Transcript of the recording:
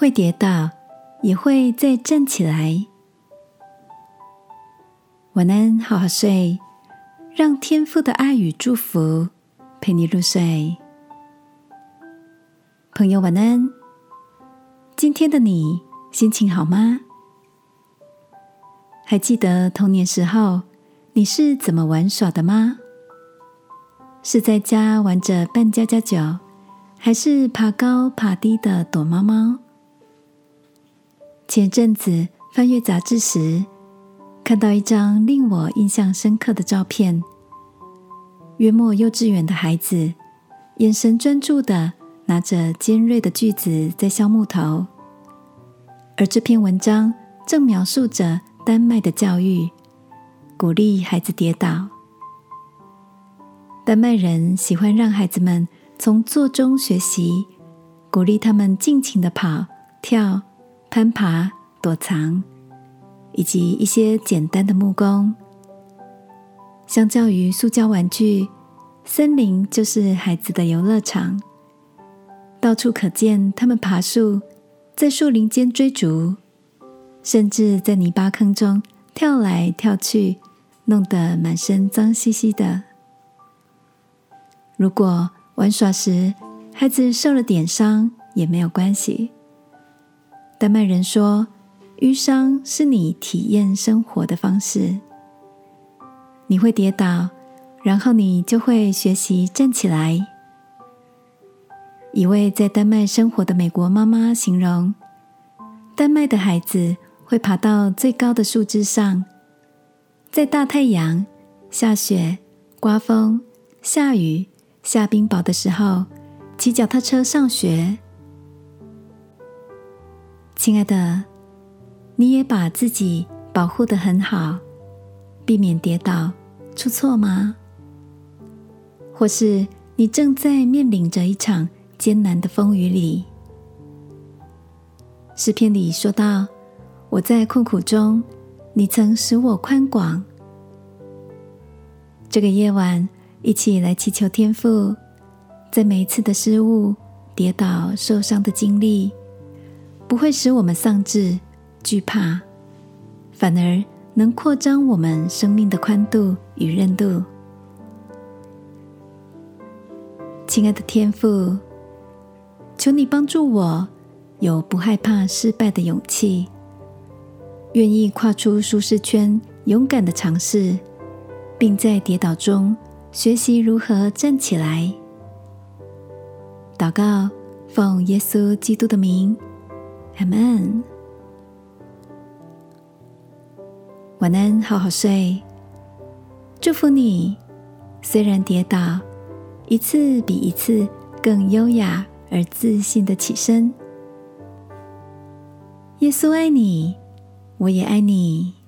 会跌倒，也会再站起来。晚安，好好睡，让天父的爱与祝福陪你入睡。朋友，晚安。今天的你心情好吗？还记得童年时候你是怎么玩耍的吗？是在家玩着扮家家酒，还是爬高爬低的躲猫猫？前阵子翻阅杂志时，看到一张令我印象深刻的照片。约莫幼稚园的孩子，眼神专注的拿着尖锐的锯子在削木头。而这篇文章正描述着丹麦的教育，鼓励孩子跌倒。丹麦人喜欢让孩子们从坐中学习，鼓励他们尽情的跑、跳。攀爬、躲藏，以及一些简单的木工。相较于塑胶玩具，森林就是孩子的游乐场。到处可见他们爬树，在树林间追逐，甚至在泥巴坑中跳来跳去，弄得满身脏兮兮的。如果玩耍时孩子受了点伤，也没有关系。丹麦人说：“淤伤是你体验生活的方式。你会跌倒，然后你就会学习站起来。”一位在丹麦生活的美国妈妈形容：“丹麦的孩子会爬到最高的树枝上，在大太阳、下雪、刮风、下雨、下冰雹的时候，骑脚踏车上学。”亲爱的，你也把自己保护的很好，避免跌倒出错吗？或是你正在面临着一场艰难的风雨里？诗篇里说到：“我在困苦中，你曾使我宽广。”这个夜晚，一起来祈求天父，在每一次的失误、跌倒、受伤的经历。不会使我们丧志、惧怕，反而能扩张我们生命的宽度与韧度。亲爱的天父，求你帮助我有不害怕失败的勇气，愿意跨出舒适圈，勇敢的尝试，并在跌倒中学习如何站起来。祷告，奉耶稣基督的名。阿门。晚安，好好睡。祝福你，虽然跌倒，一次比一次更优雅而自信的起身。耶稣爱你，我也爱你。